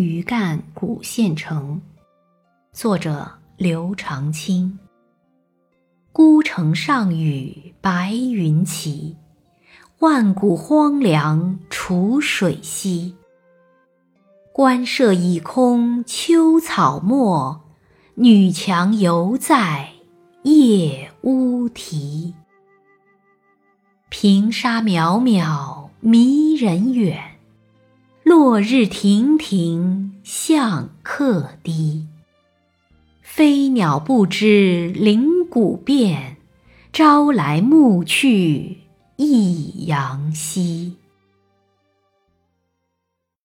余干古县城，作者刘长卿。孤城上雨白云齐，万古荒凉楚水西。官舍已空秋草没，女墙犹在夜乌啼。平沙渺渺迷人远，落日亭亭向客低。飞鸟不知林谷变，朝来暮去一阳西。